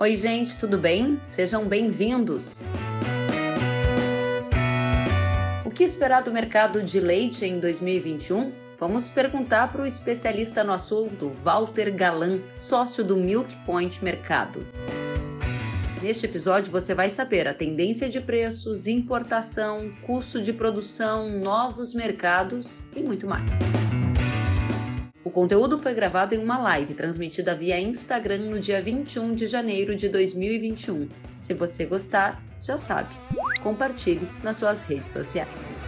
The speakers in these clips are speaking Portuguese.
Oi, gente, tudo bem? Sejam bem-vindos. O que esperar do mercado de leite em 2021? Vamos perguntar para o especialista no assunto, Walter Galan, sócio do Milk Point Mercado. Neste episódio você vai saber a tendência de preços, importação, custo de produção, novos mercados e muito mais. O conteúdo foi gravado em uma live transmitida via Instagram no dia 21 de janeiro de 2021. Se você gostar, já sabe, compartilhe nas suas redes sociais.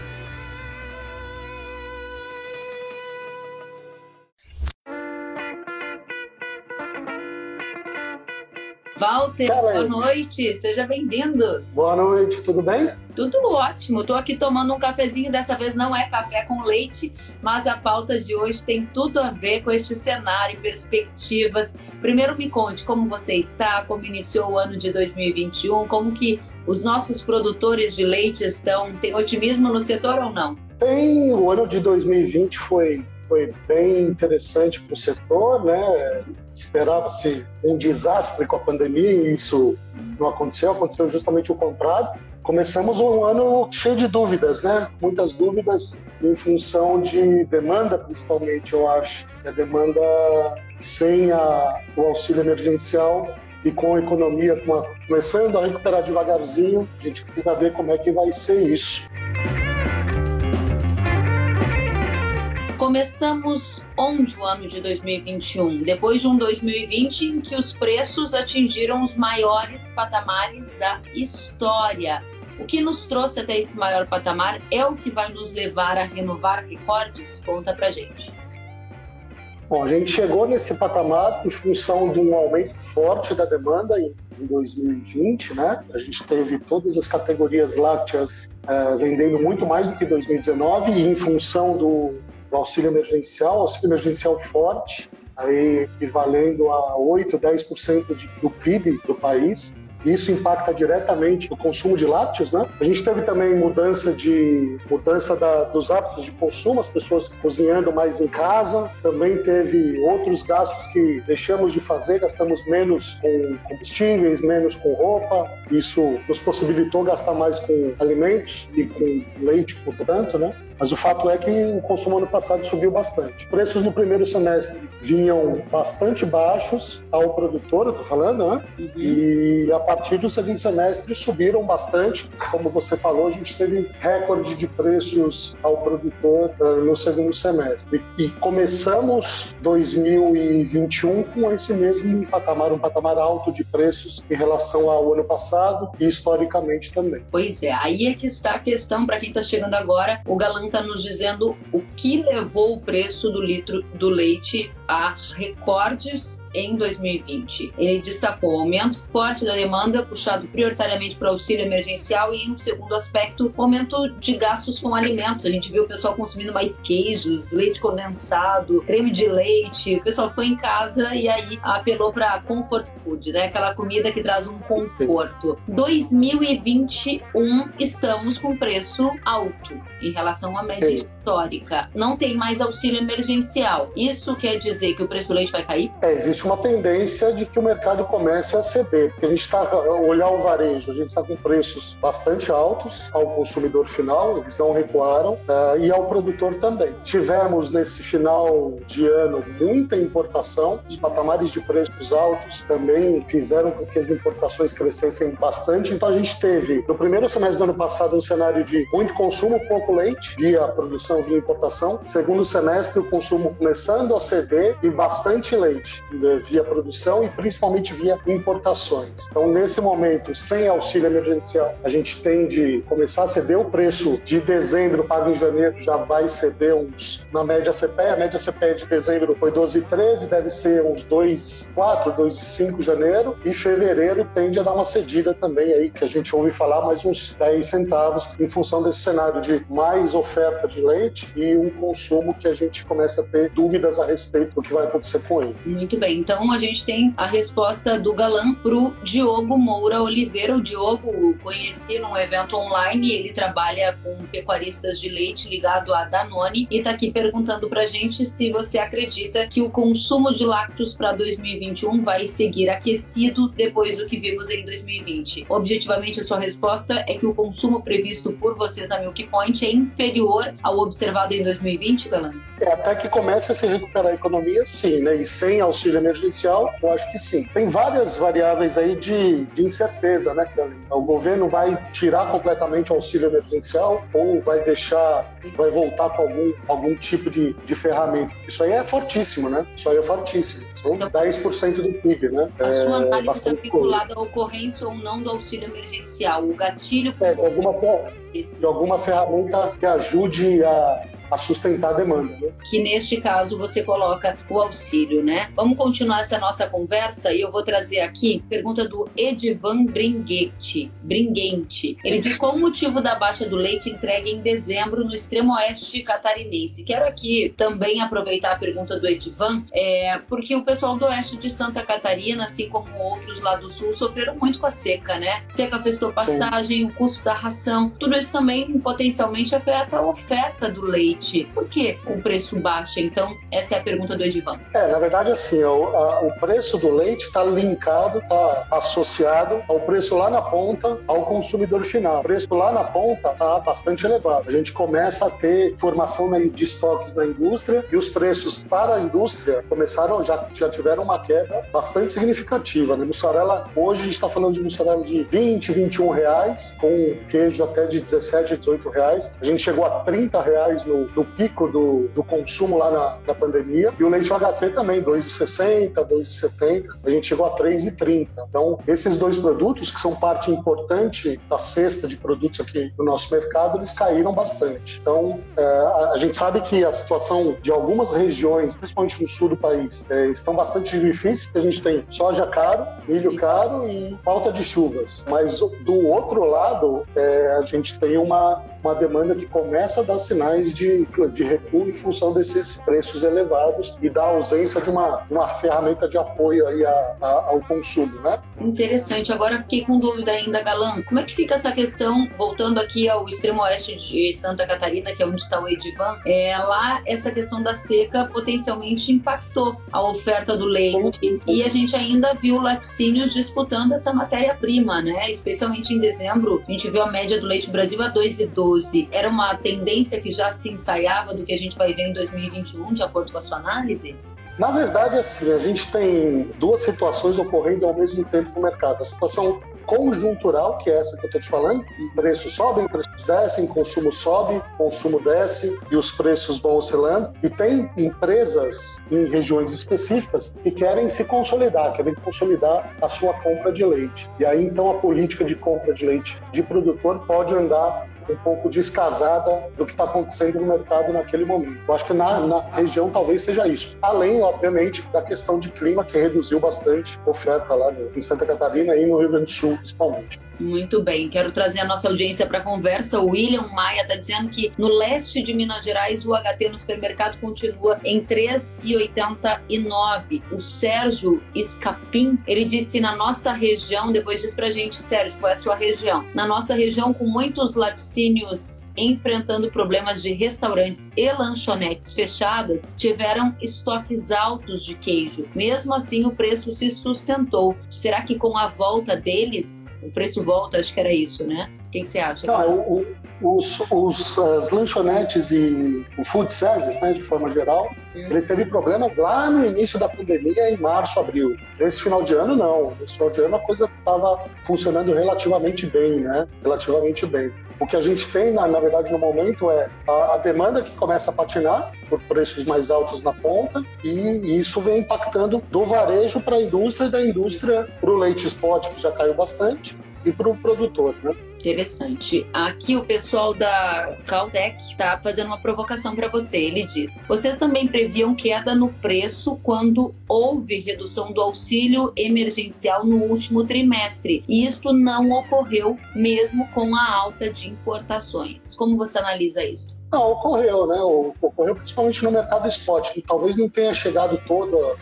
Walter, boa noite, seja bem-vindo. Boa noite, tudo bem? Tudo ótimo. Estou aqui tomando um cafezinho. Dessa vez não é café com leite, mas a pauta de hoje tem tudo a ver com este cenário, perspectivas. Primeiro me conte como você está, como iniciou o ano de 2021, como que os nossos produtores de leite estão. Tem otimismo no setor ou não? Tem. O ano de 2020 foi foi bem interessante para o setor, né? Esperava-se um desastre com a pandemia e isso não aconteceu, aconteceu justamente o contrário. Começamos um ano cheio de dúvidas, né? Muitas dúvidas em função de demanda, principalmente, eu acho. A demanda sem a, o auxílio emergencial e com a economia começando a recuperar devagarzinho, a gente precisa ver como é que vai ser isso. Começamos onde o ano de 2021? Depois de um 2020 em que os preços atingiram os maiores patamares da história. O que nos trouxe até esse maior patamar é o que vai nos levar a renovar recordes? Conta pra gente. Bom, a gente chegou nesse patamar em função de um aumento forte da demanda em, 2020, né? A gente teve todas as categorias lácteas eh, vendendo muito mais do que 2019 e em função do, do auxílio emergencial, auxílio emergencial forte, aí equivalendo a 8, 10% de, do PIB do país. Isso impacta diretamente o consumo de lácteos, né? A gente teve também mudança de mudança da, dos hábitos de consumo, as pessoas cozinhando mais em casa. Também teve outros gastos que deixamos de fazer, gastamos menos com combustíveis, menos com roupa. Isso nos possibilitou gastar mais com alimentos e com leite, portanto, né? Mas o fato é que o consumo ano passado subiu bastante. Preços no primeiro semestre vinham bastante baixos ao produtor, eu estou falando, né? Uhum. E a partir do segundo semestre subiram bastante. Como você falou, a gente teve recorde de preços ao produtor uh, no segundo semestre. E começamos 2021 com esse mesmo patamar, um patamar alto de preços em relação ao ano passado e historicamente também. Pois é, aí é que está a questão para quem está chegando agora. O galã está nos dizendo o que levou o preço do litro do leite a recordes em 2020. Ele destacou o aumento forte da demanda, puxado prioritariamente para o auxílio emergencial, e um segundo aspecto, o aumento de gastos com alimentos. A gente viu o pessoal consumindo mais queijos, leite condensado, creme de leite. O pessoal foi em casa e aí apelou para comfort food, né? Aquela comida que traz um conforto. 2021 estamos com preço alto em relação à média Não tem mais auxílio emergencial. Isso quer dizer que o preço do leite vai cair? É, existe uma tendência de que o mercado comece a ceder. Porque a gente está, olhar o varejo, a gente está com preços bastante altos ao consumidor final, eles não recuaram, uh, e ao produtor também. Tivemos nesse final de ano muita importação, os patamares de preços altos também fizeram com que as importações crescessem bastante. Então a gente teve, no primeiro semestre do ano passado, um cenário de muito consumo, pouco leite, via produção, via importação. Segundo semestre, o consumo começando a ceder e bastante leite, né, via produção e principalmente via importações. Então, nesse momento, sem auxílio emergencial, a gente tem de começar a ceder o preço de dezembro pago em janeiro, já vai ceder uns, na média CPE, a média CPE de dezembro foi 12,13, deve ser uns 2,4, 2,5 janeiro, e fevereiro tende a dar uma cedida também aí, que a gente ouve falar, mais uns 10 centavos, em função desse cenário de mais oferta de leite e um consumo que a gente começa a ter dúvidas a respeito do que vai acontecer com ele. Muito bem, então a gente tem a resposta do Galã para o Diogo Moura Oliveira. O Diogo conheci num evento online, ele trabalha com pecuaristas de leite ligado a Danone e está aqui perguntando para a gente se você acredita que o consumo de lácteos para 2021 vai seguir aquecido depois do que vimos em 2020. Objetivamente, a sua resposta é que o consumo previsto por vocês na Milk Point é inferior ao observado em 2020, Galã? É, até que comece a se recuperar a economia, sim, né? E sem auxílio emergencial, eu acho que sim. Tem várias variáveis aí de, de incerteza, né, Kelly? O governo vai tirar completamente o auxílio emergencial ou vai deixar, vai voltar com algum, algum tipo de, de ferramenta? Isso aí é fortíssimo, né? Isso aí é fortíssimo. São então, 10% do PIB, né? A é, sua análise está vinculada à ocorrência ou não do auxílio emergencial? O gatilho... É, de alguma, de alguma ferramenta que ajude a uh, a sustentar a demanda. Né? Que neste caso você coloca o auxílio, né? Vamos continuar essa nossa conversa e eu vou trazer aqui pergunta do Edivan Bringuete. Bringuente. Ele diz qual o motivo da baixa do leite entregue em dezembro no extremo oeste catarinense. Quero aqui também aproveitar a pergunta do Edivan, é, porque o pessoal do oeste de Santa Catarina, assim como outros lá do sul, sofreram muito com a seca, né? Seca afetou pastagem, Sim. o custo da ração. Tudo isso também potencialmente afeta a oferta do leite por que o preço baixa? Então, essa é a pergunta do Edivan. É, na verdade, assim, o, a, o preço do leite está linkado, está associado ao preço lá na ponta, ao consumidor final. O preço lá na ponta está bastante elevado. A gente começa a ter formação de estoques na indústria e os preços para a indústria começaram, já, já tiveram uma queda bastante significativa. Né? Mussarela, hoje a gente está falando de mussarela de 20, 21 reais, com queijo até de 17, 18 reais. A gente chegou a 30 reais no, no pico do, do consumo lá na, na, pandemia. E o leite HT também, 2,60, 2,70. A gente chegou a 3,30. Então, esses dois produtos, que são parte importante da cesta de produtos aqui no nosso mercado, eles caíram bastante. Então, é, a, a, gente sabe que a situação de algumas regiões, principalmente no sul do país, é, estão bastante difíceis, porque a gente tem soja caro, milho caro e falta de chuvas. Mas do outro lado, é, a gente tem uma, uma demanda que começa a dar sinais de, de recuo em função desses preços elevados e da ausência de uma, uma ferramenta de apoio aí a, a, ao consumo, né? Interessante. Agora fiquei com dúvida ainda, Galão. Como é que fica essa questão, voltando aqui ao extremo oeste de Santa Catarina, que é onde está o Edivan, é, lá essa questão da seca potencialmente impactou a oferta do leite e a gente ainda viu laticínios disputando essa matéria-prima, né? Especialmente em dezembro, a gente viu a média do leite Brasil a 2,12 2012 era uma tendência que já se ensaiava do que a gente vai ver em 2021, de acordo com a sua análise? Na verdade, assim, a gente tem duas situações ocorrendo ao mesmo tempo no mercado. A situação conjuntural, que é essa que eu estou te falando, preços sobem, preços descem, consumo sobe, consumo desce e os preços vão oscilando. E tem empresas em regiões específicas que querem se consolidar, querem consolidar a sua compra de leite. E aí então a política de compra de leite de produtor pode andar um pouco descasada do que está acontecendo no mercado naquele momento. Eu acho que na, na, região talvez seja isso. Além, obviamente, da questão de clima, que reduziu bastante a oferta lá em Santa Catarina e no Rio Grande do Sul, principalmente. Muito bem, quero trazer a nossa audiência para a conversa. O William Maia está dizendo que no leste de Minas Gerais o HT no supermercado continua em 3,89. O Sérgio Escapim, ele disse na nossa região, depois diz para gente, Sérgio, qual é a sua região? Na nossa região, com muitos laticínios enfrentando problemas de restaurantes e lanchonetes fechadas, tiveram estoques altos de queijo. Mesmo assim, o preço se sustentou. Será que com a volta deles o preço volta, acho que era isso, né? O que, que você acha? Não, o, o, os, os, as lanchonetes e o food service, né, de forma geral, hum. ele teve problemas lá no início da pandemia, em março, abril. Nesse final de ano, não. Nesse final de ano a coisa estava funcionando relativamente bem, né? Relativamente bem. O que a gente tem, na, na verdade, no momento é a, a, demanda que começa a patinar por preços mais altos na ponta e, e isso vem impactando do varejo para a indústria e da indústria para o leite spot, que já caiu bastante, e para o produtor, né? Interessante. Aqui o pessoal da Caltech está fazendo uma provocação para você. Ele diz: vocês também previam queda no preço quando houve redução do auxílio emergencial no último trimestre. E isto não ocorreu mesmo com a alta de importações. Como você analisa isso? Não, ocorreu, né? Ocorreu principalmente no mercado spot. Talvez não tenha chegado toda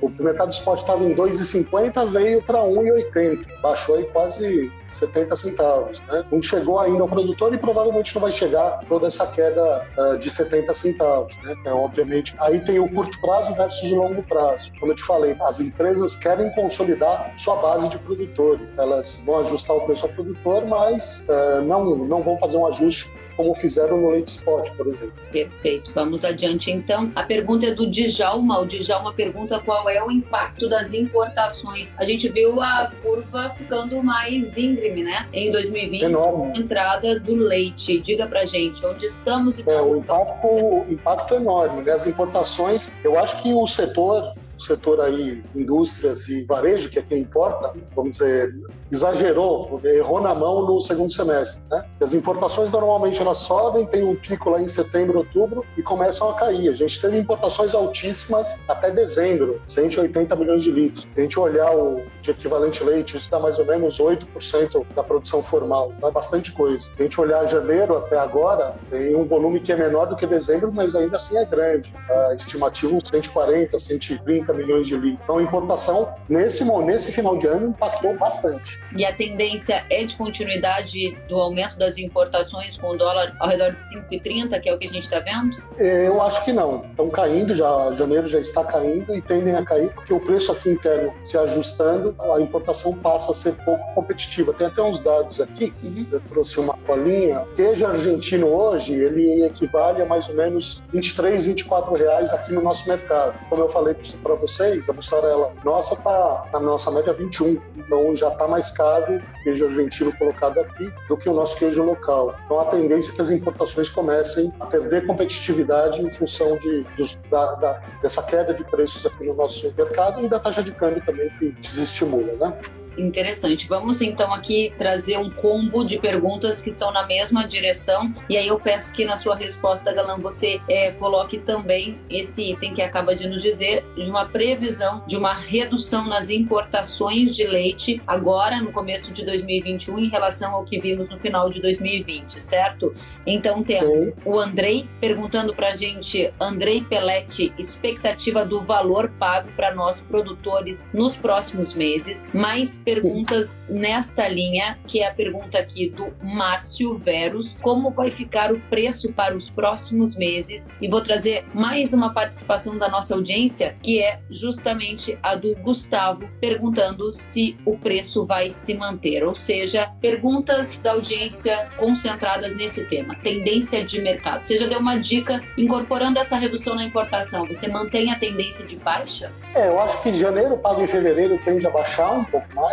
o mercado spot estava em 2,50, veio para 1,80, baixou aí quase 70 centavos. Né? Não chegou ainda ao produtor e provavelmente não vai chegar toda essa queda uh, de 70 centavos. Né? É, obviamente, aí tem o curto prazo versus o longo prazo. Como eu te falei, as empresas querem consolidar sua base de produtores. Elas vão ajustar o preço ao produtor, mas uh, não, não vão fazer um ajuste como fizeram no leite spot, por exemplo. Perfeito. Vamos adiante então. A pergunta é do Djalma. O Djalma pergunta qual é o impacto das importações. A gente viu a curva ficando mais íngreme, né? Em 2020, Enorme. entrada do leite. Diga pra gente, onde estamos e é, o impacto, o impacto é enorme. Né? As importações, eu acho que o setor o setor aí, indústrias e varejo, que é quem importa, vamos dizer, exagerou, errou na mão no segundo semestre. Né? As importações normalmente elas sobem, tem um pico lá em setembro, outubro e começam a cair. A gente teve importações altíssimas até dezembro, 180 milhões de litros. Se a gente olhar o de equivalente leite, isso dá mais ou menos 8% da produção formal, dá bastante coisa. Se a gente olhar janeiro até agora, tem um volume que é menor do que dezembro, mas ainda assim é grande. A estimativa 140, 130 milhões de litros. Então a importação nesse, nesse final de ano impactou bastante. E a tendência é de continuidade do aumento das importações com o dólar ao redor de 5,30, que é o que a gente está vendo? É, eu acho que não. Estão caindo, já janeiro já está caindo e tendem a cair porque o preço aqui interno se ajustando, a importação passa a ser pouco competitiva. Tem até uns dados aqui, uhum. eu trouxe uma colinha. O queijo argentino hoje, ele equivale a mais ou menos 23, 24 reais aqui no nosso mercado. Como eu falei para vocês, a mussarela nossa está na nossa média 21, então já está mais caro queijo argentino colocado aqui do que o nosso queijo local. Então a tendência é que as importações comecem a perder competitividade em função de, dos, da, da, dessa queda de preços aqui no nosso mercado e da taxa de câmbio também que desestimula, né? Interessante. Vamos então aqui trazer um combo de perguntas que estão na mesma direção. E aí eu peço que na sua resposta, Galan, você é, coloque também esse item que acaba de nos dizer de uma previsão de uma redução nas importações de leite agora no começo de 2021 em relação ao que vimos no final de 2020, certo? Então temos o Andrei perguntando para a gente, Andrei Pelletti, expectativa do valor pago para nós produtores nos próximos meses, mais perguntas nesta linha, que é a pergunta aqui do Márcio Veros: como vai ficar o preço para os próximos meses? E vou trazer mais uma participação da nossa audiência, que é justamente a do Gustavo, perguntando se o preço vai se manter. Ou seja, perguntas da audiência concentradas nesse tema, tendência de mercado. Você já deu uma dica incorporando essa redução na importação. Você mantém a tendência de baixa? É, eu acho que janeiro, pago em fevereiro, tende a baixar um pouco mais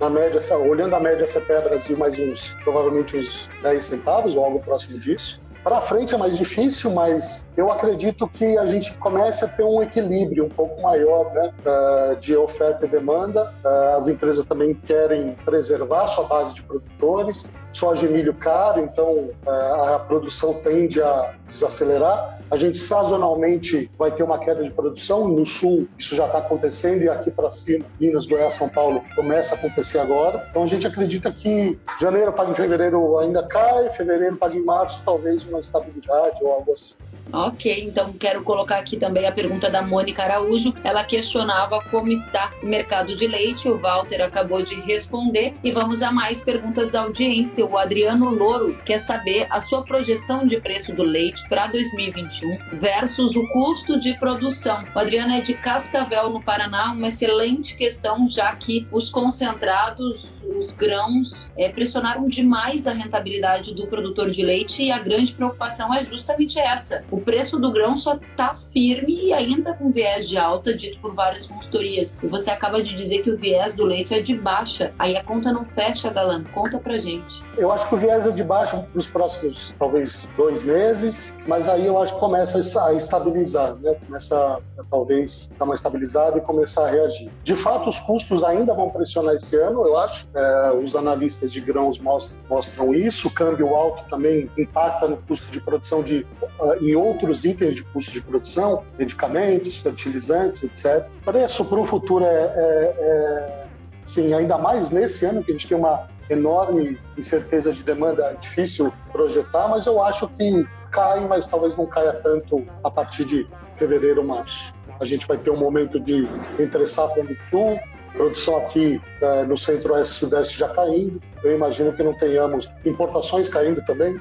Na média, olhando a média CPE Brasil, mais uns, provavelmente uns 10 centavos ou algo próximo disso. Para frente é mais difícil, mas eu acredito que a gente comece a ter um equilíbrio um pouco maior né, eh, de oferta e demanda. Eh, as empresas também querem preservar sua base de produtores, soja e milho caro, então eh, a produção tende a desacelerar. A gente sazonalmente vai ter uma queda de produção. No sul, isso já está acontecendo, e aqui para cima, Minas, Goiás, São Paulo, começa a acontecer agora. Então a gente acredita que janeiro paga em fevereiro ainda cai, fevereiro paga em março, talvez uma estabilidade ou algo assim. Ok, então quero colocar aqui também a pergunta da Mônica Araújo. Ela questionava como está o mercado de leite. O Walter acabou de responder. E vamos a mais perguntas da audiência. O Adriano Louro quer saber a sua projeção de preço do leite para 2021 versus o custo de produção. O Adriano é de Cascavel, no Paraná. Uma excelente questão, já que os concentrados, os grãos, é, pressionaram demais a rentabilidade do produtor de leite e a grande preocupação é justamente essa o preço do grão só está firme e ainda com viés de alta, dito por várias consultorias. E você acaba de dizer que o viés do leite é de baixa. Aí a conta não fecha, Galan. Conta pra gente. Eu acho que o viés é de baixa nos próximos, talvez, dois meses, mas aí eu acho que começa a estabilizar, né? Começa a, talvez, dar uma estabilizada e começar a reagir. De fato, os custos ainda vão pressionar esse ano, eu acho. É, os analistas de grãos mostram, mostram isso. O câmbio alto também impacta no custo de produção de, uh, em outros itens de custo de produção, medicamentos, fertilizantes, etc. Preço para o futuro é, é, é sim, ainda mais nesse ano que a gente tem uma enorme incerteza de demanda, difícil projetar, mas eu acho que cai, mas talvez não caia tanto a partir de fevereiro, março. A gente vai ter um momento de entre safra do sul, produção aqui é, no centro-oeste sudeste já caindo. Eu imagino que não tenhamos importações caindo também.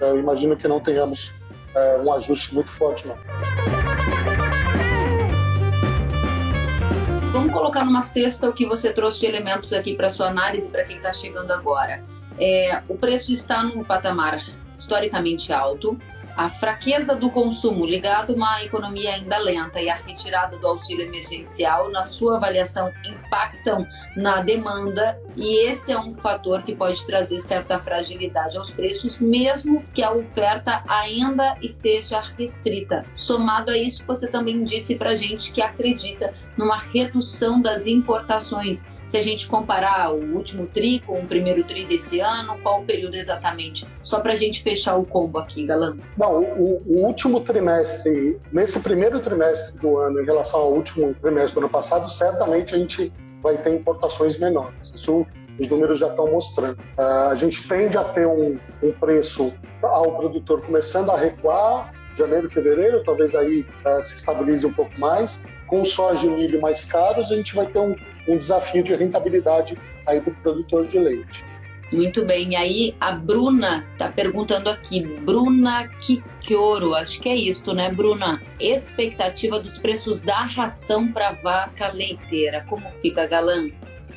Eu imagino que não tenhamos é, um ajuste muito forte, não. Vamos colocar numa cesta o que você trouxe de elementos aqui para sua análise para quem está chegando agora. É, o preço está num patamar historicamente alto, a fraqueza do consumo ligado a uma economia ainda lenta e a retirada do auxílio emergencial, na sua avaliação, impactam na demanda e esse é um fator que pode trazer certa fragilidade aos preços, mesmo que a oferta ainda esteja restrita. Somado a isso, você também disse para gente que acredita numa redução das importações se a gente comparar o último TRI com o primeiro TRI desse ano, qual o período exatamente? Só para a gente fechar o combo aqui, Galã. Não, o, o, último trimestre, nesse primeiro trimestre do ano, em relação ao último trimestre do ano passado, certamente a gente vai ter importações menores. Isso os números já estão mostrando. Uh, a gente tende a ter um, um preço ao produtor começando a recuar, janeiro, fevereiro, talvez aí uh, se estabilize um pouco mais. Com soja e milho mais caros, a gente vai ter um, um desafio de rentabilidade aí para o produtor de leite. Muito bem. E aí a Bruna está perguntando aqui, Bruna Kikoro, acho que é isso, né, Bruna? Expectativa dos preços da ração para vaca leiteira. Como fica, Galã?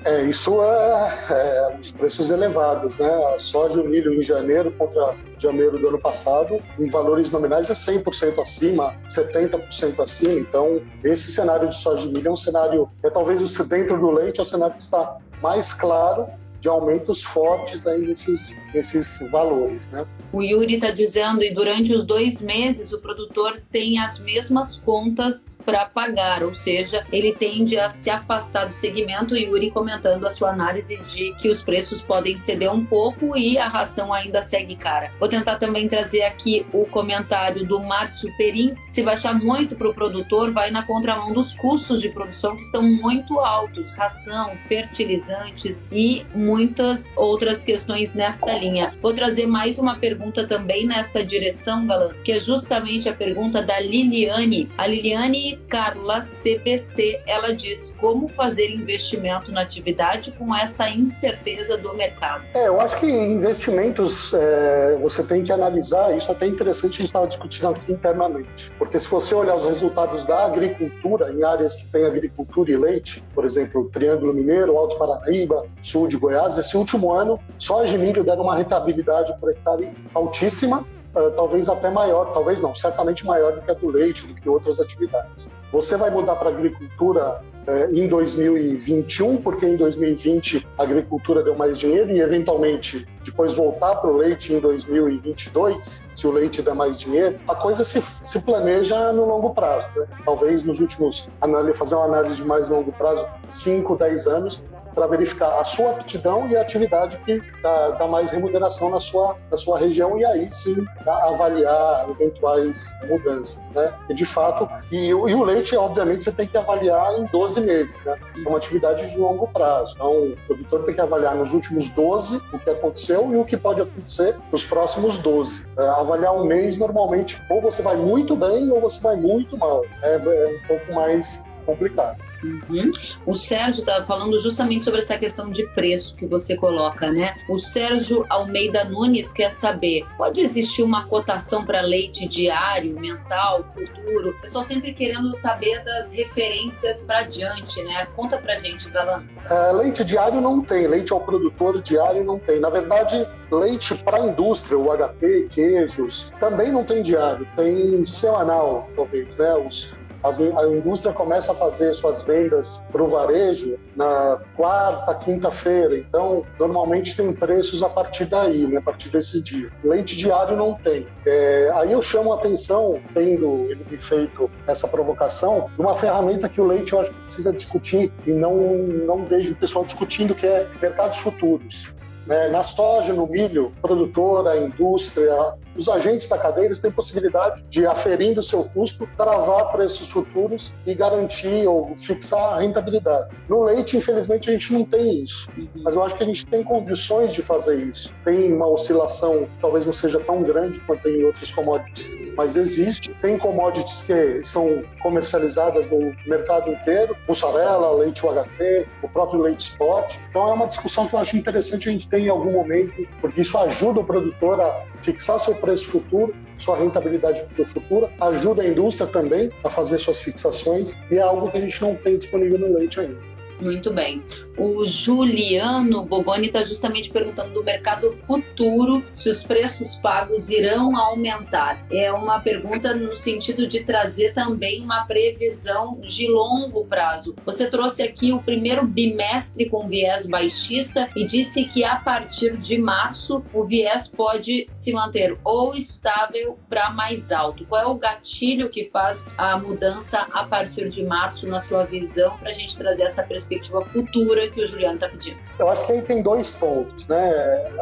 É, isso é, é, os preços elevados, né? A soja e o milho em janeiro contra janeiro do ano passado, em valores nominais é 100% acima, 70% acima. Então, esse cenário de soja e milho é um cenário, é talvez dentro do leite é o cenário que está mais claro de aumentos fortes aí nesses, nesses valores. Né? O Yuri está dizendo, e durante os dois meses o produtor tem as mesmas contas para pagar, ou seja, ele tende a se afastar do segmento. O Yuri comentando a sua análise de que os preços podem ceder um pouco e a ração ainda segue cara. Vou tentar também trazer aqui o comentário do Márcio Perim. Se baixar muito para o produtor, vai na contramão dos custos de produção que estão muito altos, ração, fertilizantes e muitas outras questões nesta linha. Vou trazer mais uma pergunta também nesta direção, Galan, que é justamente a pergunta da Liliane. A Liliane Carla CBC, ela diz como fazer investimento na atividade com esta incerteza do mercado. É, eu acho que investimentos é, você tem que analisar, isso é até interessante a gente estava discutindo aqui internamente, porque se você olhar os resultados da agricultura em áreas que tem agricultura e leite, por exemplo, Triângulo Mineiro, Alto Paranaíba, Sul de Goiás, Goiás, esse último ano, soja e milho deram uma rentabilidade por hectare altíssima, uh, talvez até maior, talvez não, certamente maior do que a do leite, do que outras atividades. Você vai mudar para agricultura uh, em 2021, porque em 2020 a agricultura deu mais dinheiro e, eventualmente, depois voltar para o leite em 2022, se o leite der mais dinheiro, a coisa se, se planeja no longo prazo. Né? Talvez nos últimos, fazer uma análise de mais longo prazo, 5, 10 anos, para verificar a sua aptidão e a atividade que dá, dá, mais remuneração na sua, na sua região e aí sim avaliar eventuais mudanças, né? E de fato, e, e, o leite, obviamente, você tem que avaliar em 12 meses, né? É uma atividade de longo prazo. Então, o produtor tem que avaliar nos últimos 12 o que aconteceu e o que pode acontecer nos próximos 12. É, avaliar um mês, normalmente, ou você vai muito bem ou você vai muito mal. É, é um pouco mais complicado. Uhum. O Sérgio está falando justamente sobre essa questão de preço que você coloca, né? O Sérgio Almeida Nunes quer saber: pode existir uma cotação para leite diário, mensal, futuro? O pessoal sempre querendo saber das referências para diante, né? Conta pra gente, Galan. É, leite diário não tem, leite ao produtor diário não tem. Na verdade, leite para a indústria, o HP, queijos, também não tem diário, tem semanal, talvez, né? Os a indústria começa a fazer suas vendas para o varejo na quarta, quinta-feira. Então, normalmente tem preços a partir daí, né, a partir desse dia. Leite diário não tem. É, aí eu chamo a atenção, tendo ele feito essa provocação, de uma ferramenta que o leite eu acho que precisa discutir e não, não vejo o pessoal discutindo, que é mercados futuros. Né? Na soja, no milho, produtora, indústria, os agentes da cadeia têm possibilidade de, aferindo o seu custo, travar preços futuros e garantir ou fixar a rentabilidade. No leite, infelizmente, a gente não tem isso, mas eu acho que a gente tem condições de fazer isso. Tem uma oscilação, talvez não seja tão grande quanto em outros commodities, mas existe. Tem commodities que são comercializadas no mercado inteiro, mussarela, leite UHT, o próprio leite spot. Então é uma discussão que eu acho interessante a gente ter em algum momento, porque isso ajuda o produtor a fixar seu preço futuro, sua rentabilidade futura, ajuda a indústria também a fazer suas fixações e é algo que a gente não tem disponível no leite ainda. Muito bem. O Juliano Boboni está justamente perguntando do mercado futuro se os preços pagos irão aumentar. É uma pergunta no sentido de trazer também uma previsão de longo prazo. Você trouxe aqui o primeiro bimestre com viés baixista e disse que a partir de março o viés pode se manter ou estável para mais alto. Qual é o gatilho que faz a mudança a partir de março na sua visão para a gente trazer essa perspectiva? futura que o Juliano está pedindo? Eu acho que aí tem dois pontos, né?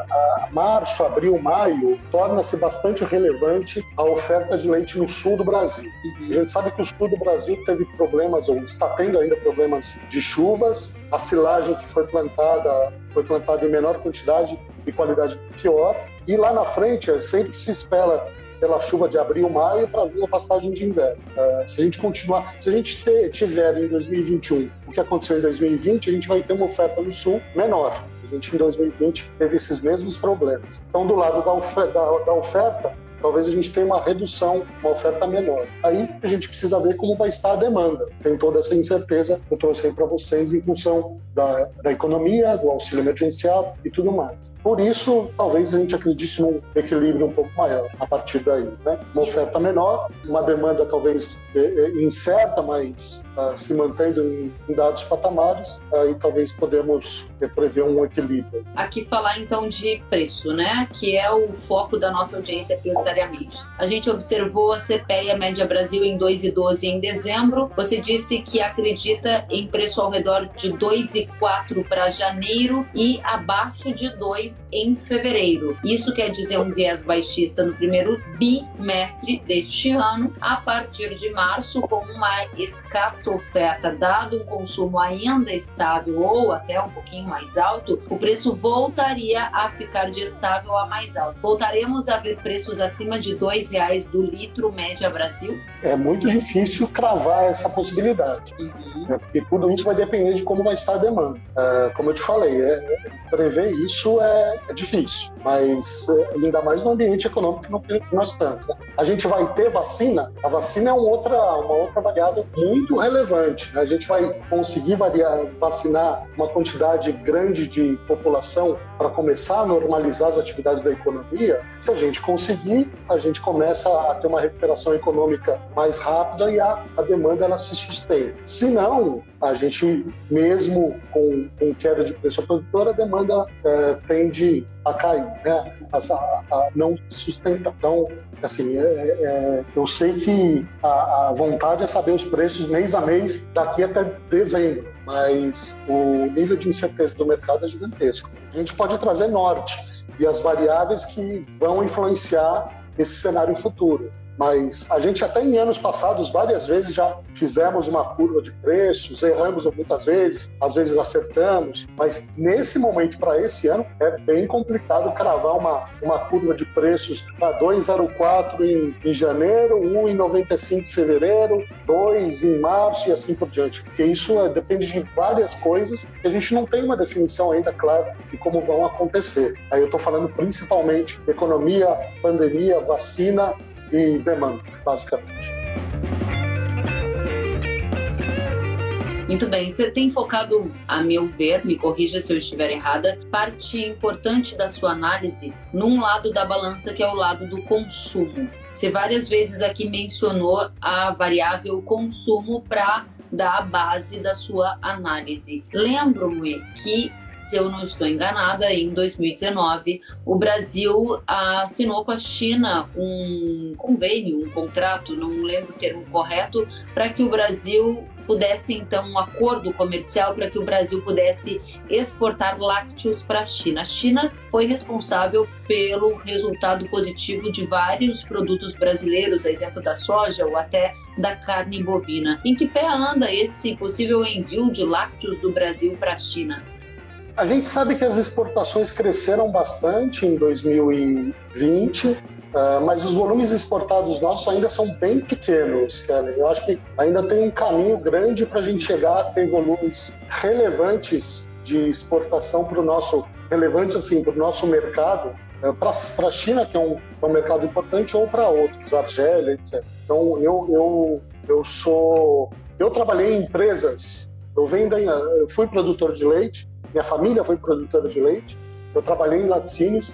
A março, abril, maio torna-se bastante relevante a oferta de leite no sul do Brasil. Uhum. A gente sabe que o sul do Brasil teve problemas ou está tendo ainda problemas de chuvas, a silagem que foi plantada foi plantada em menor quantidade e qualidade pior. E lá na frente, sempre se espera pela chuva de abril, maio, para vir a passagem de inverno. Uh, se a gente continuar, se a gente ter, tiver em 2021 o que aconteceu em 2020, a gente vai ter uma oferta no sul menor. A gente em 2020 teve esses mesmos problemas. Então, do lado da da, da oferta talvez a gente tenha uma redução, uma oferta menor. Aí a gente precisa ver como vai estar a demanda. Tem toda essa incerteza que eu trouxe aí para vocês em função da, da economia, do auxílio emergencial e tudo mais. Por isso, talvez a gente acredite num equilíbrio um pouco maior a partir daí. Né? Uma oferta menor, uma demanda talvez é, é, incerta, mas uh, se mantendo em, em, dados patamares, aí talvez podemos é, prever um equilíbrio. Aqui falar então de preço, né? que é o foco da nossa audiência prioritariamente. A gente observou a CPEA Média Brasil em 2,12 em dezembro. Você disse que acredita em preço ao redor de 2,4 para janeiro e abaixo de 2 em fevereiro. Isso quer dizer um viés baixista no primeiro bimestre deste ano. A partir de março, com uma escassa oferta, dado um consumo ainda estável ou até um pouquinho mais alto, o preço voltaria a ficar de estável a mais alto. Voltaremos a ver preços acima de R$ reais do litro média Brasil? É muito difícil cravar essa possibilidade, uhum. né? porque tudo isso vai depender de como vai estar a demanda. É, como eu te falei, é, prever isso é é, difícil, mas é, ainda mais no ambiente econômico que nós estamos. Né? A gente vai ter vacina, a vacina é uma outra, uma outra variável muito relevante. Né? A gente vai conseguir variar, vacinar uma quantidade grande de população para começar a normalizar as atividades da economia. Se a gente conseguir, a gente começa a ter uma recuperação econômica mais rápida e a, a demanda ela se sustenta. Se não, a gente, mesmo com, com queda de preço produtora, a demanda é, tende a cair, né? a, a não sustenta. Então, assim, é, é, eu sei que a, a, vontade é saber os preços mês a mês daqui até dezembro, mas o nível de incerteza do mercado é gigantesco. A gente pode trazer nortes e as variáveis que vão influenciar esse cenário futuro mas a gente até em anos passados várias vezes já fizemos uma curva de preços, erramos muitas vezes, às vezes acertamos, mas nesse momento para esse ano é bem complicado cravar uma, uma curva de preços para 2,04 em, em janeiro, 1,95 em fevereiro, 2 em março e assim por diante, porque isso é, depende de várias coisas que a gente não tem uma definição ainda clara de como vão acontecer. Aí eu estou falando principalmente economia, pandemia, vacina e demanda, basicamente. Muito bem, você tem focado, a meu ver, me corrija se eu estiver errada, parte importante da sua análise num lado da balança que é o lado do consumo. Você várias vezes aqui mencionou a variável consumo para dar a base da sua análise. Lembro-me que se eu não estou enganada, em 2019, o Brasil assinou com a China um convênio, um contrato, não lembro o termo correto, para que o Brasil pudesse então um acordo comercial para que o Brasil pudesse exportar lácteos para a China. A China foi responsável pelo resultado positivo de vários produtos brasileiros, a exemplo da soja ou até da carne bovina. Em que pé anda esse possível envio de lácteos do Brasil para a China? A gente sabe que as exportações cresceram bastante em 2020, Uh, mas os volumes exportados nossos ainda são bem pequenos, Kevin. Eu acho que ainda tem um caminho grande para a gente chegar a ter volumes relevantes de exportação para o nosso relevantes assim para o nosso mercado, uh, para a China que é um, é um mercado importante ou para outros, Argélia, etc. Então eu eu eu sou eu trabalhei em empresas, eu venho da, eu fui produtor de leite, minha família foi produtora de leite, eu trabalhei em laticínios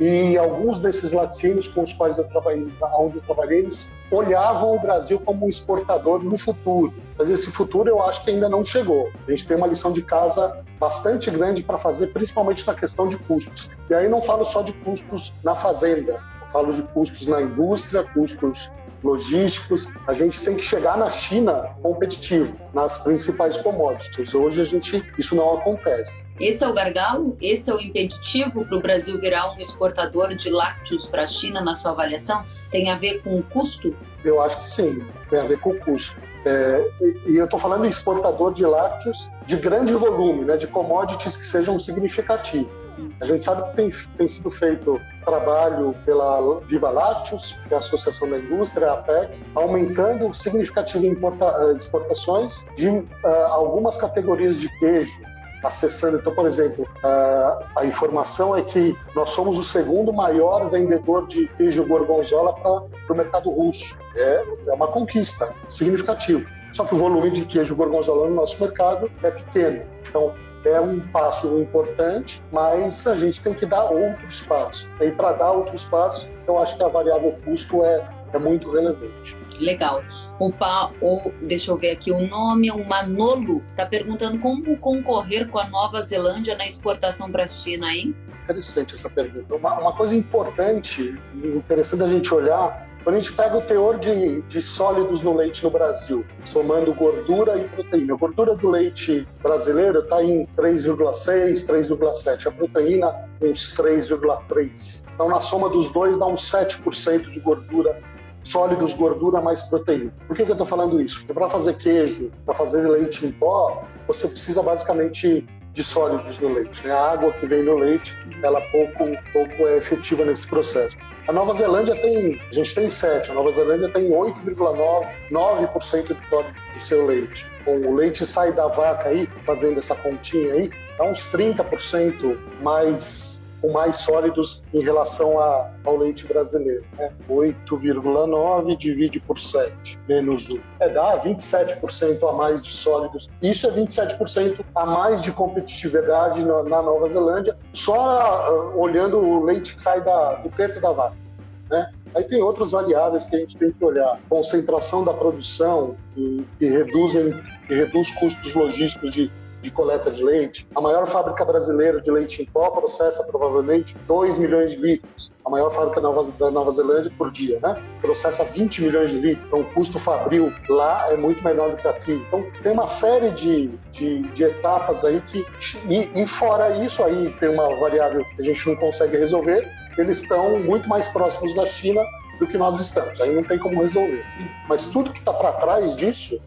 e alguns desses laticínios com os quais eu trabalhei, onde eu trabalhei, eles olhavam o Brasil como um exportador no futuro. Mas esse futuro eu acho que ainda não chegou. A gente tem uma lição de casa bastante grande para fazer, principalmente na questão de custos. E aí não falo só de custos na fazenda, eu falo de custos na indústria, custos logísticos. A gente tem que chegar na China competitivo nas principais commodities. Hoje a gente isso não acontece. Esse é o gargalo? Esse é o impeditivo para o Brasil virar um exportador de lácteos para a China na sua avaliação? Tem a ver com o custo? Eu acho que sim, tem a ver com o custo. É, e eu estou falando em exportador de lácteos de grande volume, né, de commodities que sejam significativos. A gente sabe que tem, tem sido feito trabalho pela Viva Lácteos, que é a Associação da Indústria, a Apex, aumentando significativas exportações de uh, algumas categorias de queijo, acessando. Então, por exemplo, a informação é que nós somos o segundo maior vendedor de queijo gorgonzola para o mercado russo. É, é uma conquista significativa. Só que o volume de queijo gorgonzola no nosso mercado é pequeno. Então, é um passo importante, mas a gente tem que dar outros passos. E para dar outros passos, eu acho que a variável custo é é muito relevante. Legal. O, pa, o, deixa eu ver aqui o nome, o Manolo está perguntando como concorrer com a Nova Zelândia na exportação para a China, hein? Interessante essa pergunta. Uma, uma coisa importante, interessante a gente olhar, quando a gente pega o teor de, de sólidos no leite no Brasil, somando gordura e proteína, a gordura do leite brasileiro está em 3,6, 3,7, a proteína uns 3,3. Então, na soma dos dois, dá uns 7% de gordura sólidos, gordura mais proteína. Por que, que eu estou falando isso? Porque para fazer queijo, para fazer leite em pó, você precisa basicamente de sólidos no leite. Né? A água que vem no leite, ela pouco, pouco é efetiva nesse processo. A Nova Zelândia tem, a gente tem 7, a Nova Zelândia tem 8,9% de do seu leite. Bom, o leite sai da vaca aí, fazendo essa pontinha aí, dá uns 30% mais com mais sólidos em relação a, ao leite brasileiro. Né? 8,9 divide por 7, menos 1. É, dá 27% a mais de sólidos. Isso é 27% a mais de competitividade na, na Nova Zelândia, só uh, olhando o leite que sai da, do teto da vaca. Né? Aí tem outras variáveis que a gente tem que olhar. Concentração da produção, que, que reduzem, que reduz custos logísticos de de coleta de leite. A maior fábrica brasileira de leite em pó processa provavelmente 2 milhões de litros. A maior fábrica da Nova Zelândia por dia, né? Processa 20 milhões de litros. Então, o custo fabril lá é muito menor do que aqui. Então, tem uma série de, de, de etapas aí que. E, e fora isso, aí tem uma variável que a gente não consegue resolver. Eles estão muito mais próximos da China do que nós estamos. Aí não tem como resolver. Mas tudo que está para trás disso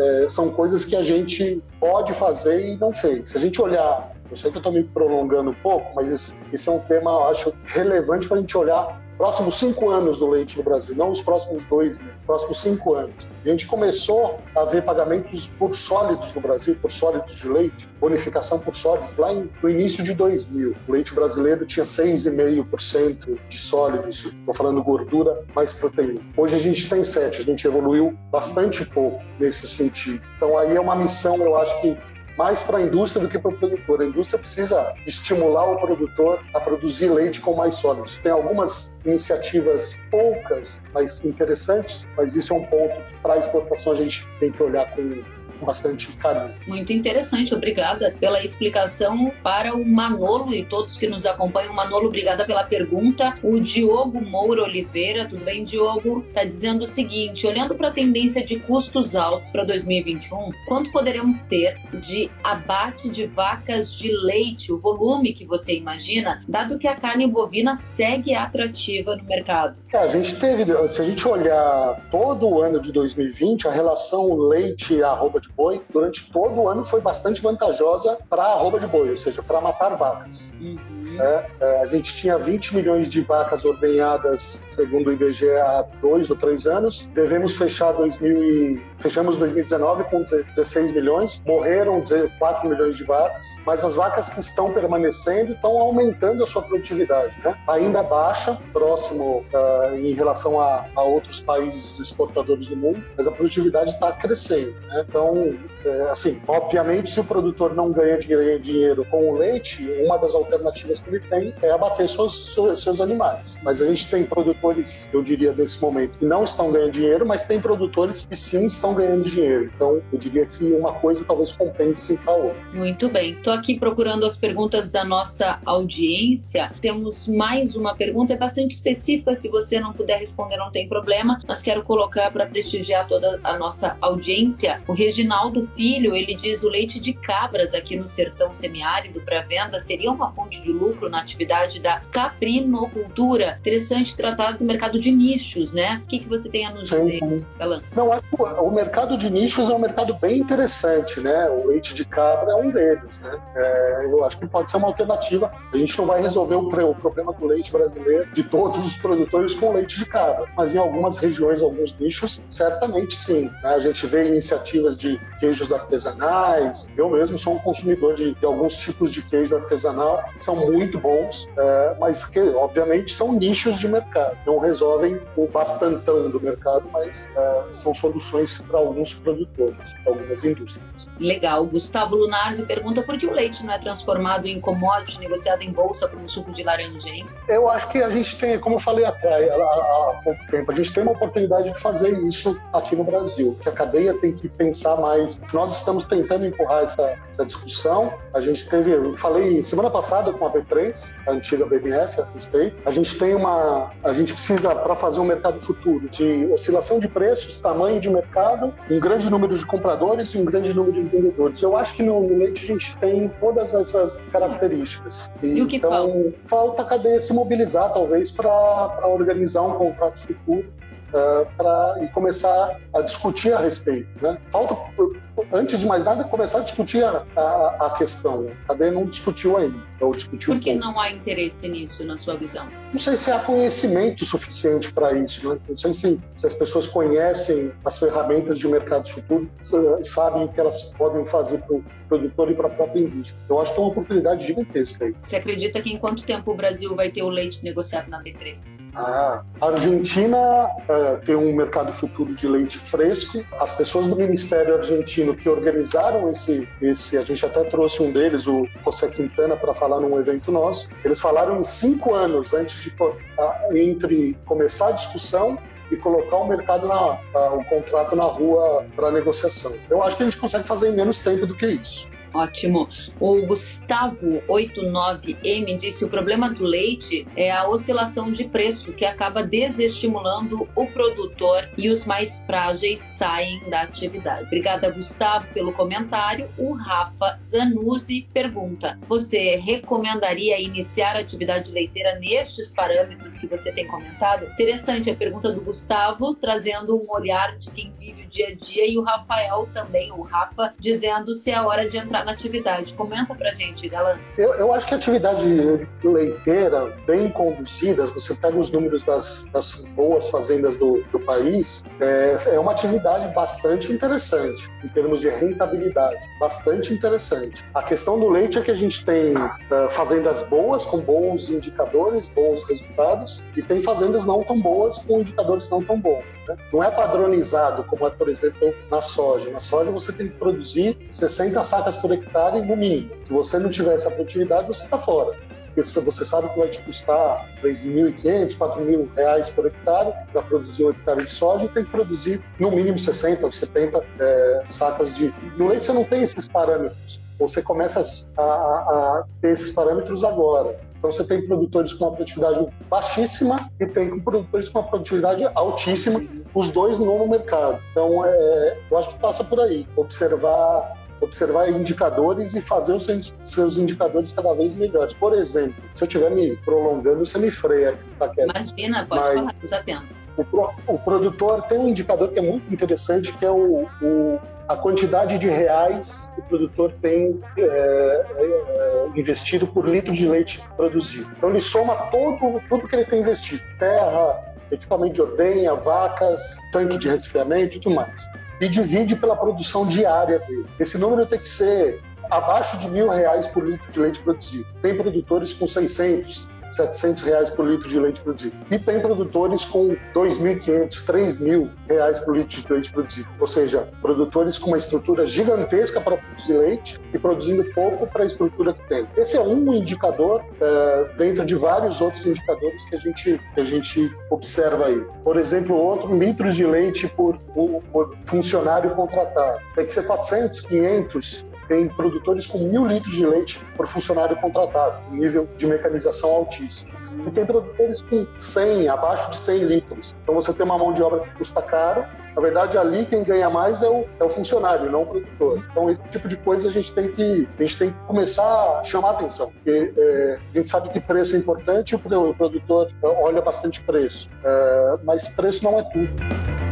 é, são coisas que a gente pode fazer e não fez. Se a gente olhar, eu sei que eu estou me prolongando um pouco, mas esse, esse é um tema, eu acho, relevante para a gente olhar próximos cinco anos do leite no Brasil, não os próximos dois, né? os próximos cinco anos. A gente começou a ver pagamentos por sólidos no Brasil, por sólidos de leite, bonificação por sólidos, lá no início de 2000. O leite brasileiro tinha 6,5% de sólidos, estou falando gordura mais proteína. Hoje a gente tem 7%, a gente evoluiu bastante pouco nesse sentido. Então aí é uma missão, eu acho que mais para a indústria do que para o produtor. A indústria precisa estimular o produtor a produzir leite com mais sólidos. Tem algumas iniciativas poucas, mas interessantes, mas isso é um ponto que para a exportação a gente tem que olhar com, com bastante carinho. Muito interessante, obrigada pela explicação para o Manolo e todos que nos acompanham. Manolo, obrigada pela pergunta. O Diogo Moura Oliveira, tudo bem, Diogo? Está dizendo o seguinte: olhando para a tendência de custos altos para 2021, quanto poderemos ter de abate de vacas de leite, o volume que você imagina, dado que a carne bovina segue atrativa no mercado? É, a gente teve, se a gente olhar todo o ano de 2020, a relação leite-arroba de boi, durante todo o ano foi bastante vantajosa para a arroba de boi, ou seja, para matar vacas. Uhum. É, é, a gente tinha 20 milhões de vacas ordenhadas, segundo o IBGE, há dois ou três anos. Devemos fechar 2000 e... fechamos 2019 com 16 milhões. Morreram 4 milhões de vacas, mas as vacas que estão permanecendo estão aumentando a sua produtividade. Né? Ainda baixa, próximo uh, em relação a, a, outros países exportadores do mundo, mas a produtividade está crescendo. Né? Então, Hallelujah é, assim, obviamente, se o produtor não ganha dinheiro com o leite, uma das alternativas que ele tem é abater seus, seus animais. Mas a gente tem produtores, eu diria, nesse momento, que não estão ganhando dinheiro, mas tem produtores que sim estão ganhando dinheiro. Então, eu diria que uma coisa talvez compense a outra. Muito bem. Estou aqui procurando as perguntas da nossa audiência. Temos mais uma pergunta, é bastante específica. Se você não puder responder, não tem problema, mas quero colocar para prestigiar toda a nossa audiência. O Reginaldo Filho, ele diz: o leite de cabras aqui no sertão semiárido para venda seria uma fonte de lucro na atividade da caprinocultura. Interessante tratar do mercado de nichos, né? O que, que você tem a nos dizer, Galan? Não, acho que o mercado de nichos é um mercado bem interessante, né? O leite de cabra é um deles, né? É, eu acho que pode ser uma alternativa. A gente não vai resolver o, o problema do leite brasileiro, de todos os produtores com leite de cabra, mas em algumas regiões, alguns nichos, certamente sim. Né? A gente vê iniciativas de queijos artesanais. Eu mesmo sou um consumidor de, de alguns tipos de queijo artesanal que são muito bons, é, mas que, obviamente, são nichos de mercado. Não resolvem o bastantão do mercado, mas é, são soluções para alguns produtores, para algumas indústrias. Legal. Gustavo Lunardi pergunta por que o leite não é transformado em commodity negociado em bolsa como suco de laranja, hein? Eu acho que a gente tem, como eu falei atrás, há, pouco tempo, a gente tem uma oportunidade de fazer isso aqui no Brasil. A cadeia tem que pensar mais. Nós estamos tentando empurrar essa, essa discussão. A gente teve, eu falei semana passada com a B3, a antiga BMF, a respeito. A gente tem uma, a gente precisa para fazer um mercado futuro de oscilação de preços, tamanho de mercado, um grande número de compradores e um grande número de vendedores. Eu acho que no, no leite a gente tem todas essas características. E, e o que então, falta? Falta a cadeia se mobilizar, talvez, para organizar um contrato futuro uh, pra, e começar a discutir a respeito. Né? Falta, antes de mais nada, começar a discutir a, a, a questão. A cadeia não discutiu ainda. Ou discutiu Por que não há interesse nisso, na sua visão? Não sei se há conhecimento suficiente para isso. Né? Não sei se, se, as pessoas conhecem as ferramentas de mercados futuros, sabem o que elas podem fazer para produtor e para a própria indústria. Eu acho que é uma oportunidade gigantesca aí. Você acredita que em quanto tempo o Brasil vai ter o leite negociado na B3? Ah, a Argentina uh, tem um mercado futuro de leite fresco. As pessoas do Ministério Argentino que organizaram esse, esse a gente até trouxe um deles, o José Quintana, para falar num evento nosso. Eles falaram em cinco anos antes de uh, entre começar a discussão e colocar o mercado na, o contrato na rua para negociação. Eu acho que a gente consegue fazer em menos tempo do que isso. Ótimo. O Gustavo 89M disse: o problema do leite é a oscilação de preço que acaba desestimulando o produtor e os mais frágeis saem da atividade. Obrigada, Gustavo, pelo comentário. O Rafa Zanuzzi pergunta: você recomendaria iniciar a atividade leiteira nestes parâmetros que você tem comentado? Interessante a pergunta do Gustavo, trazendo um olhar de quem vive o dia a dia, e o Rafael também, o Rafa, dizendo se é hora de entrar na atividade. Comenta pra gente, Galan. Eu, eu acho que a atividade leiteira, bem conduzida, você pega os números das, das boas fazendas do, do país, é, é uma atividade bastante interessante, em termos de rentabilidade, bastante interessante. A questão do leite é que a gente tem uh, fazendas boas, com bons indicadores, bons resultados, e tem fazendas não tão boas, com indicadores não tão bons. Né? Não é padronizado, como é, por exemplo, na soja. Na soja você tem que produzir 60 sacas por hectare no mínimo. Se você não tiver essa produtividade, você está fora. porque você sabe que vai te custar 3.500, 4.000 reais por hectare para produzir um hectare de soja tem que produzir no mínimo 60 ou 70 é, sacas de. No leite você não tem esses parâmetros. Você começa a, a, a ter esses parâmetros agora. Então você tem produtores com uma produtividade baixíssima e tem produtores com uma produtividade altíssima, os dois no mercado. Então é, eu acho que passa por aí, observar observar indicadores e fazer os seus indicadores cada vez melhores. Por exemplo, se eu estiver me prolongando, você me freia. Tá Imagina, pode Mas falar, os atentos. O, o, produtor tem um indicador que é muito interessante, que é o, o a quantidade de reais que o produtor tem é, é, investido por litro de leite produzido. Então ele soma todo, tudo que ele tem investido: terra, equipamento de ordenha, vacas, tanque de resfriamento e tudo mais e divide pela produção diária dele. Esse número tem que ser abaixo de mil reais por litro de leite produzido. Tem produtores com 600, 700 reais por litro de leite produzido. E tem produtores com 2.500, 3.000 reais por litro de leite produzido. Ou seja, produtores com uma estrutura gigantesca para produzir leite e produzindo pouco para a estrutura que tem. Esse é um indicador é, dentro de vários outros indicadores que a gente, que a gente observa aí. Por exemplo, outro, litros de leite por, por, por funcionário contratado. Tem que ser 400, 500 tem produtores com mil litros de leite por funcionário contratado, nível de mecanização altíssimo. E tem produtores com 100, abaixo de 100 litros. Então você tem uma mão de obra que custa caro. Na verdade, ali quem ganha mais é o, é o funcionário, não o produtor. Então esse tipo de coisa a gente tem que, a gente tem que começar a chamar atenção. Porque é, a gente sabe que preço é importante, o produtor olha bastante preço. É, mas preço não é tudo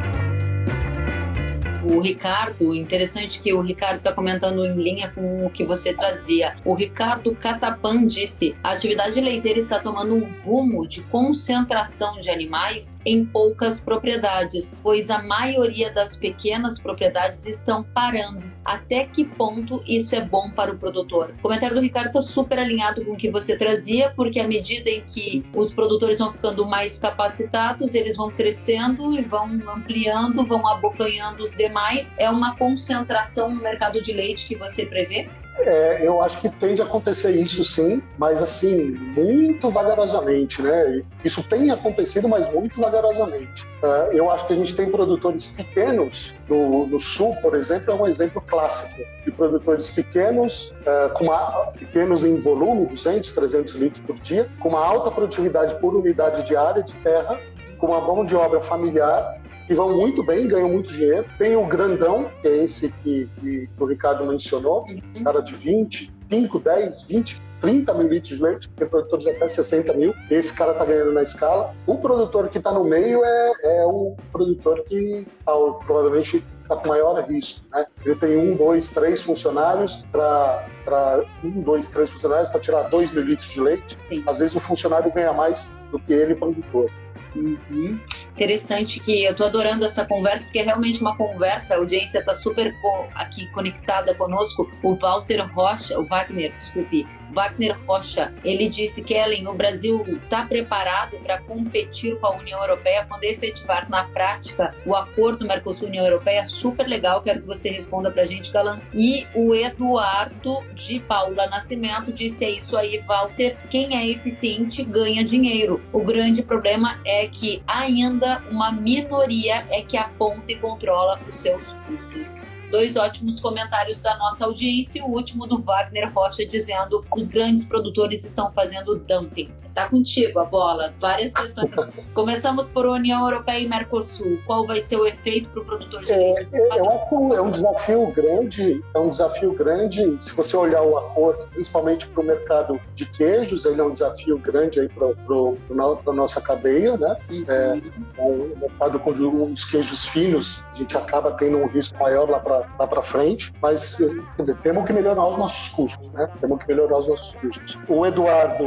o Ricardo, interessante que o Ricardo está comentando em linha com o que você trazia. O Ricardo Catapan disse: a atividade leiteira está tomando um rumo de concentração de animais em poucas propriedades, pois a maioria das pequenas propriedades estão parando. Até que ponto isso é bom para o produtor? O comentário do Ricardo está super alinhado com o que você trazia, porque à medida em que os produtores vão ficando mais capacitados, eles vão crescendo e vão ampliando, vão abocanhando os demais mais é uma concentração no mercado de leite que você prevê? É, eu acho que tende a acontecer isso sim, mas assim, muito vagarosamente, né? Isso tem acontecido, mas muito vagarosamente. Uh, eu acho que a gente tem produtores pequenos, no, no, sul, por exemplo, é um exemplo clássico de produtores pequenos, uh, com uma, pequenos em volume, 200, 300 litros por dia, com uma alta produtividade por unidade de área de terra, com uma mão de obra familiar que vão muito bem, ganham muito dinheiro. Tem o grandão, que é esse que, que o Ricardo mencionou, uhum. cara de 20, 5, 10, 20, 30 mil litros de leite, tem produtores até 60 mil. Esse cara está ganhando na escala. O produtor que está no meio é, é o produtor que tá, provavelmente está com maior risco. Né? Ele tem um, dois, três funcionários para um, dois, três funcionários para tirar dois mil litros de leite. Sim. Às vezes o funcionário ganha mais do que ele, produtor. Uhum. Interessante que eu tô adorando essa conversa, porque é realmente uma conversa, a audiência tá super aqui conectada conosco. O Walter Rocha, o Wagner, desculpe, Wagner Rocha, ele disse que Ellen, o Brasil está preparado para competir com a União Europeia quando efetivar na prática o acordo Mercosul-União Europeia. Super legal, quero que você responda para a gente, Galan. E o Eduardo de Paula Nascimento disse: é isso aí, Walter. Quem é eficiente ganha dinheiro. O grande problema é que ainda uma minoria é que aponta e controla os seus custos dois ótimos comentários da nossa audiência e o último do Wagner Rocha dizendo os grandes produtores estão fazendo dumping. Tá contigo a bola. Várias questões. Começamos por União Europeia e Mercosul. Qual vai ser o efeito para o produtor de leite? É, é, eu acho que é um desafio grande. É um desafio grande. Se você olhar o acordo, principalmente para o mercado de queijos, ele é um desafio grande aí para a nossa cadeia, né? Uhum. É, o mercado com os queijos finos, a gente acaba tendo um risco maior lá para lá para frente, mas quer dizer, temos que melhorar os nossos custos, né? Temos que melhorar os nossos custos. O Eduardo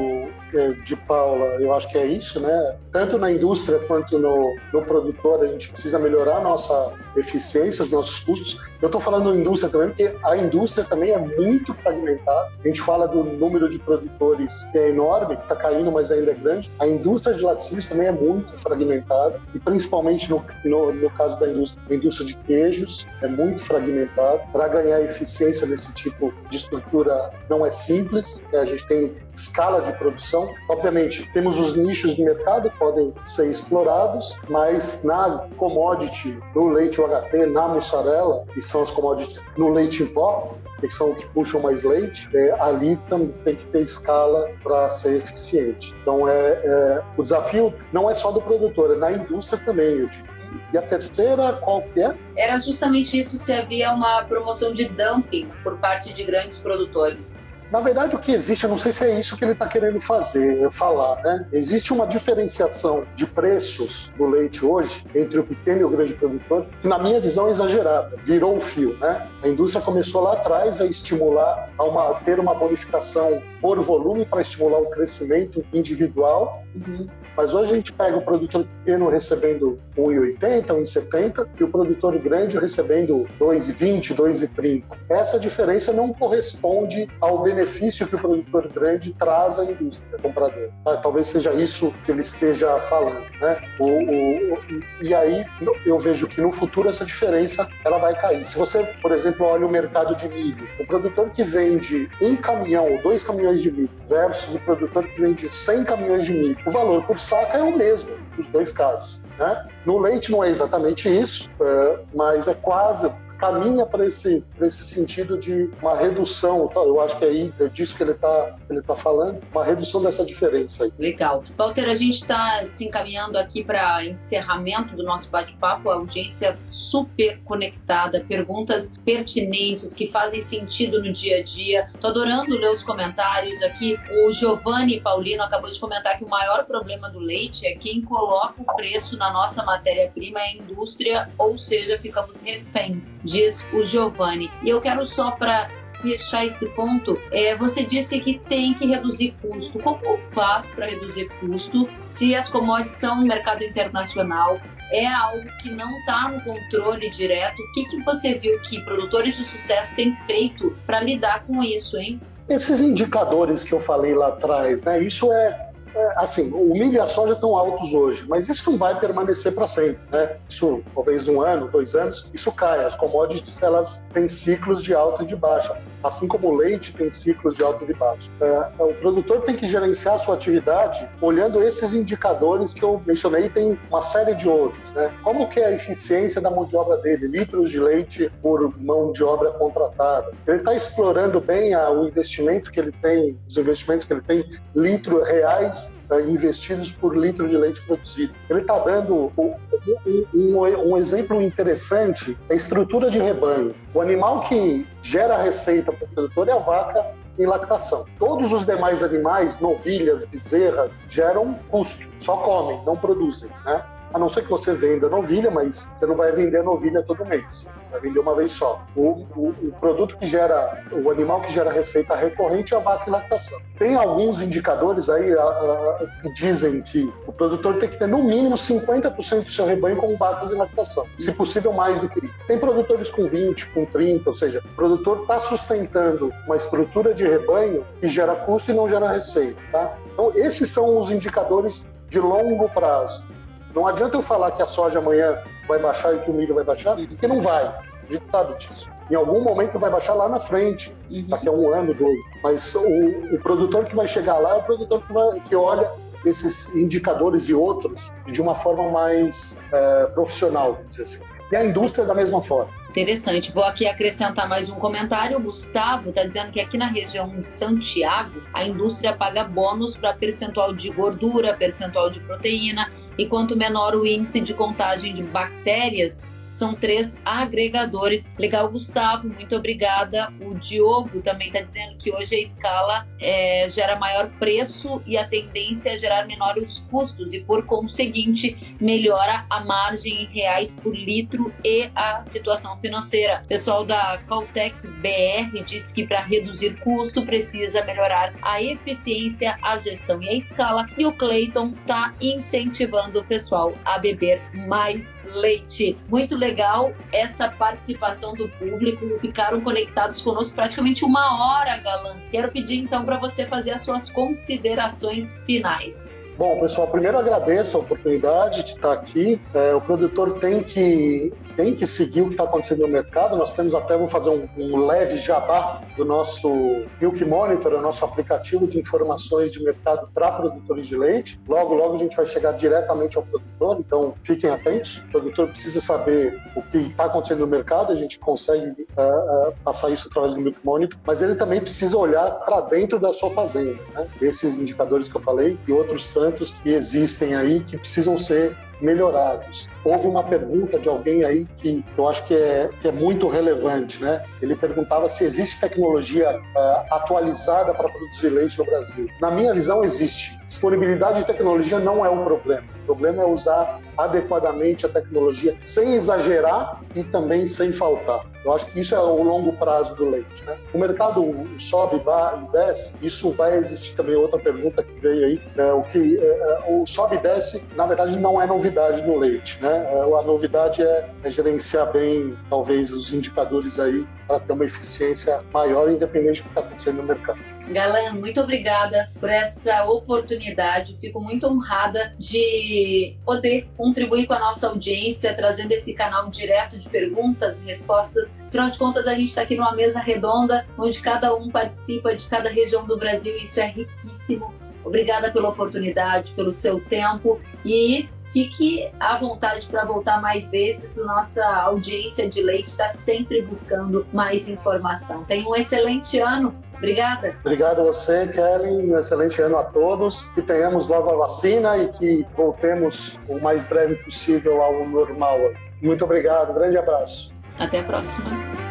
de Paula, eu acho que é isso, né? Tanto na indústria quanto no, no produtor, a gente precisa melhorar a nossa eficiência, os nossos custos. Eu estou falando indústria também, porque a indústria também é muito fragmentada. A gente fala do número de produtores que é enorme, que está caindo, mas ainda é grande. A indústria de laticínios também é muito fragmentada, e principalmente no, no, no caso da indústria, a indústria de queijos é muito fragmentada. Para ganhar eficiência nesse tipo de estrutura não é simples, a gente tem escala de produção. Obviamente, temos os nichos de mercado que podem ser explorados, mas na commodity, no leite UHT, na mussarela, que são as commodities no leite em pó, que são que puxam mais leite, é, ali também tem que ter escala para ser eficiente. Então, é, é, o desafio não é só do produtor, é na indústria também, eu digo. E a terceira, qual que é? Era justamente isso, se havia uma promoção de dumping por parte de grandes produtores. Na verdade, o que existe, eu não sei se é isso que ele está querendo fazer, falar, né? Existe uma diferenciação de preços do leite hoje entre o pequeno e o grande produtor, que na minha visão é exagerada, virou o fio, né? A indústria começou lá atrás a estimular, a uma, ter uma bonificação por volume para estimular o crescimento individual. Uhum. Mas hoje a gente pega o produtor pequeno recebendo 1,80, 1,70 e o produtor grande recebendo 2,20, 2,30. Essa diferença não corresponde ao benefício que o produtor grande traz à indústria compradora. Ah, talvez seja isso que ele esteja falando, né? O, o, e aí eu vejo que no futuro essa diferença ela vai cair. Se você, por exemplo, olha o mercado de milho, o produtor que vende um caminhão ou dois caminhões de milho versus o produtor que vende 100 caminhões de milho, o valor por saca é o mesmo nos dois casos. Né? No leite não é exatamente isso, é, mas é quase caminha para esse, esse sentido de uma redução, tá? eu acho que é, aí, é disso que ele está ele tá falando, uma redução dessa diferença. Aí. Legal. Walter, a gente está se encaminhando aqui para encerramento do nosso bate-papo, a audiência super conectada, perguntas pertinentes que fazem sentido no dia a dia. Tô adorando ler os comentários aqui. O Giovanni Paulino acabou de comentar que o maior problema do leite é quem coloca o preço na nossa matéria-prima é a indústria, ou seja, ficamos reféns diz o Giovanni. E eu quero só para fechar esse ponto, é, você disse que tem que reduzir custo. Como faz para reduzir custo se as commodities são no mercado internacional? É algo que não está no controle direto. O que, que você viu que produtores de sucesso têm feito para lidar com isso, hein? Esses indicadores que eu falei lá atrás, né? Isso é, assim, o milho e a soja estão altos hoje, mas isso não vai permanecer para sempre, né? Isso, talvez um ano, dois anos, isso cai. As commodities, elas têm ciclos de alta e de baixa, assim como o leite tem ciclos de alta e de baixa. É, o produtor tem que gerenciar a sua atividade olhando esses indicadores que eu mencionei, tem uma série de outros, né? Como que é a eficiência da mão de obra dele, litros de leite por mão de obra contratada. Ele está explorando bem a, o investimento que ele tem, os investimentos que ele tem, litros reais uh, investidos por litro de leite produzido. Ele está dando um, um, um, exemplo interessante, a estrutura de rebanho. O animal que gera receita para o produtor é a vaca em lactação. Todos os demais animais, novilhas, bezerras, geram custo, só comem, não produzem, né? A não ser que você venda novilha, mas você não vai vender novilha todo mês, você vai vender uma vez só. O, o, o produto que gera, o animal que gera receita recorrente é a vaca em lactação. Tem alguns indicadores aí a, a, que dizem que o produtor tem que ter no mínimo 50% do seu rebanho com vacas em lactação, se possível mais do que isso. Tem produtores com 20, com 30, ou seja, o produtor está sustentando uma estrutura de rebanho que gera custo e não gera receita. Tá? Então, esses são os indicadores de longo prazo. Não adianta eu falar que a soja amanhã vai baixar e que o milho vai baixar, porque não vai. A gente sabe disso. Em algum momento vai baixar lá na frente, uhum. daqui a um ano, dois. Mas o, o, produtor que vai chegar lá é o produtor que, vai, que olha esses indicadores e outros de uma forma mais é, profissional, vamos dizer assim. E a indústria da mesma forma. Interessante. Vou aqui acrescentar mais um comentário. O Gustavo está dizendo que aqui na região de Santiago, a indústria paga bônus para percentual de gordura, percentual de proteína, e quanto menor o índice de contagem de bactérias são três agregadores. Legal, Gustavo, muito obrigada. O Diogo também está dizendo que hoje a escala é, gera maior preço e a tendência é gerar menores custos e, por conseguinte, melhora a margem em reais por litro e a situação financeira. O pessoal da Caltech BR disse que para reduzir custo precisa melhorar a eficiência, a gestão e a escala. E o Clayton está incentivando o pessoal a beber mais leite. Muito legal essa participação do público, ficaram conectados conosco praticamente uma hora, Galan. Quero pedir então para você fazer as suas considerações finais. Bom, pessoal, primeiro agradeço a oportunidade de estar aqui. É, o produtor tem que tem que seguir o que está acontecendo no mercado. Nós temos até, vou fazer um, um, leve jabá do nosso Milk Monitor, o nosso aplicativo de informações de mercado para produtores de leite. Logo, logo a gente vai chegar diretamente ao produtor, então fiquem atentos. O produtor precisa saber o que está acontecendo no mercado, a gente consegue uh, uh, passar isso através do Milk Monitor, mas ele também precisa olhar para dentro da sua fazenda. Né? Esses indicadores que eu falei e outros tantos que existem aí que precisam ser melhorados. Houve uma pergunta de alguém aí que eu acho que é, que é muito relevante, né? Ele perguntava se existe tecnologia uh, atualizada para produzir leite no Brasil. Na minha visão, existe. Disponibilidade de tecnologia não é um problema. O problema é usar adequadamente a tecnologia sem exagerar e também sem faltar. Eu acho que isso é o longo prazo do leite. Né? O mercado sobe, vai e desce. Isso vai existir também outra pergunta que veio aí. É, o que é, é o sobe e desce, na verdade, não é novidade no leite. Né? É, a novidade é, é gerenciar bem, talvez, os indicadores aí para ter uma eficiência maior, independente do que está acontecendo no mercado. Galan, muito obrigada por essa oportunidade. Fico muito honrada de poder contribuir com a nossa audiência, trazendo esse canal direto de perguntas e respostas. Afinal de contas, a gente está aqui numa mesa redonda, onde cada um participa de cada região do Brasil e isso é riquíssimo. Obrigada pela oportunidade, pelo seu tempo e fique à vontade para voltar mais vezes. Nossa audiência de leite está sempre buscando mais informação. Tenha um excelente ano. Obrigada. Obrigado a você, Kelly. Um excelente ano a todos. Que tenhamos logo a vacina e que voltemos o mais breve possível ao normal. Muito obrigado. Grande abraço. Até a próxima.